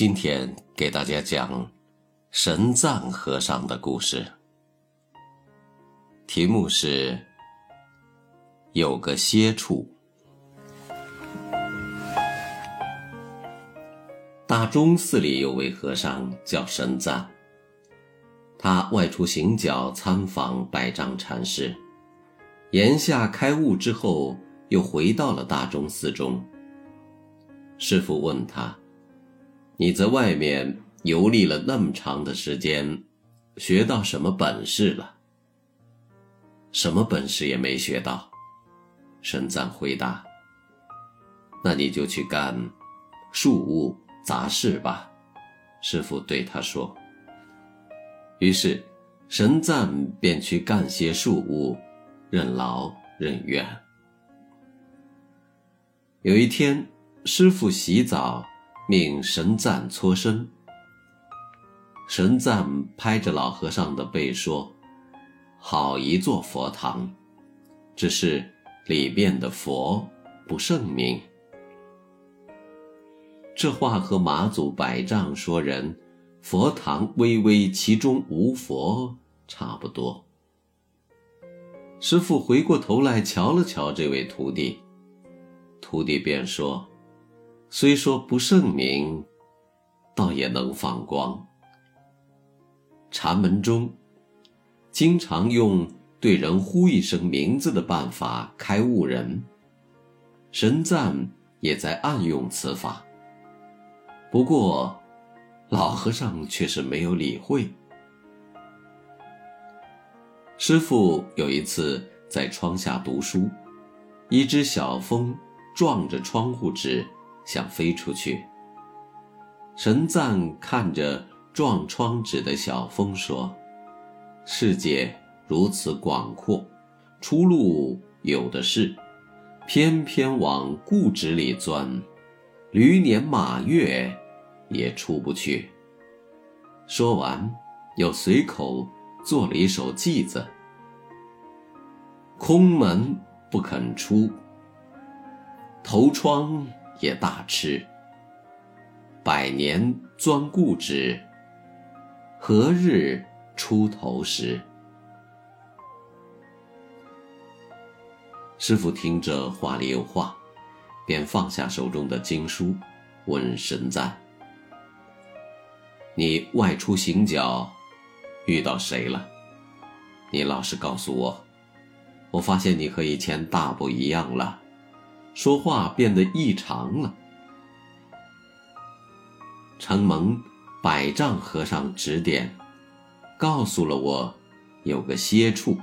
今天给大家讲神赞和尚的故事，题目是“有个歇处”。大钟寺里有位和尚叫神赞，他外出行脚参访百丈禅师，檐下开悟之后，又回到了大钟寺中。师傅问他。你在外面游历了那么长的时间，学到什么本事了？什么本事也没学到。神赞回答：“那你就去干庶务杂事吧。”师傅对他说。于是，神赞便去干些庶务，任劳任怨。有一天，师傅洗澡。命神赞搓身。神赞拍着老和尚的背说：“好一座佛堂，只是里面的佛不圣明。”这话和马祖百丈说人佛堂巍巍其中无佛差不多。师傅回过头来瞧了瞧这位徒弟，徒弟便说。虽说不圣明，倒也能放光。禅门中，经常用对人呼一声名字的办法开悟人。神赞也在暗用此法。不过，老和尚却是没有理会。师傅有一次在窗下读书，一只小风撞着窗户纸。想飞出去。神赞看着撞窗纸的小风说：“世界如此广阔，出路有的是，偏偏往固执里钻，驴年马月也出不去。”说完，又随口做了一首偈子：“空门不肯出，头窗。”也大吃。百年钻固执，何日出头时？师傅听着话里有话，便放下手中的经书，问神赞：“你外出行脚，遇到谁了？你老实告诉我。我发现你和以前大不一样了。”说话变得异常了。承蒙百丈和尚指点，告诉了我有个歇处，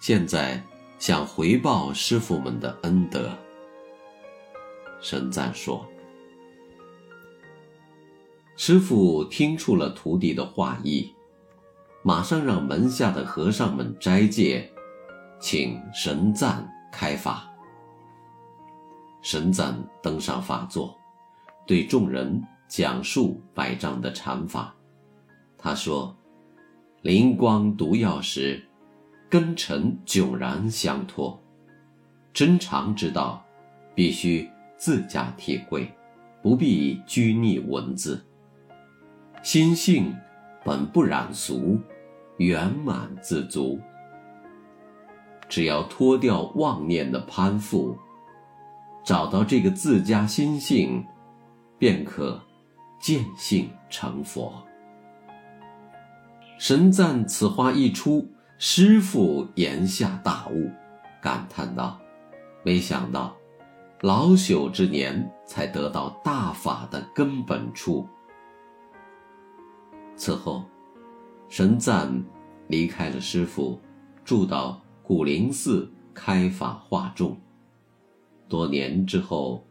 现在想回报师傅们的恩德。神赞说：“师傅听出了徒弟的话意，马上让门下的和尚们斋戒，请神赞开法。”神赞登上法座，对众人讲述百丈的禅法。他说：“灵光毒药时，根尘迥然相托。真常之道，必须自家体会，不必拘泥文字。心性本不染俗，圆满自足。只要脱掉妄念的攀附。”找到这个自家心性，便可见性成佛。神赞此话一出，师傅言下大悟，感叹道：“没想到，老朽之年才得到大法的根本处。”此后，神赞离开了师傅，住到古灵寺开法化众。多年之后，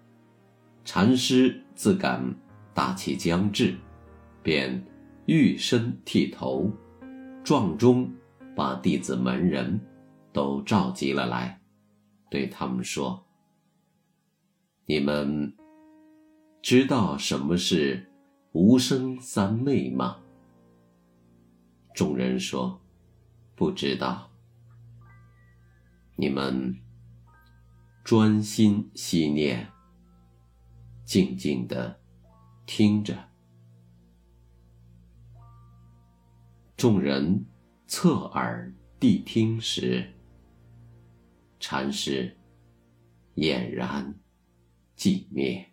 禅师自感大器将至，便玉身剃头，撞钟，把弟子门人都召集了来，对他们说：“你们知道什么是无声三昧吗？”众人说：“不知道。”你们专心细念，静静的听着。众人侧耳谛听时，禅师俨然寂灭。